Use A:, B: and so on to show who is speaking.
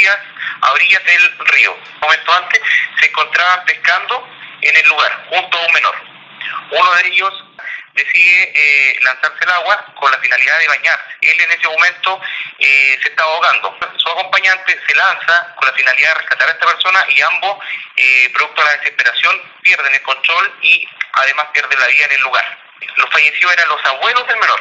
A: desaparecidas a orillas del río. Un momento antes se encontraban pescando en el lugar, junto a un menor. Uno de ellos decide eh, lanzarse al agua con la finalidad de bañarse. Él en ese momento eh, se está ahogando. Su acompañante se lanza con la finalidad de rescatar a esta persona y ambos, eh, producto de la desesperación, pierden el control y además pierden la vida en el lugar. Los fallecidos eran los abuelos del menor.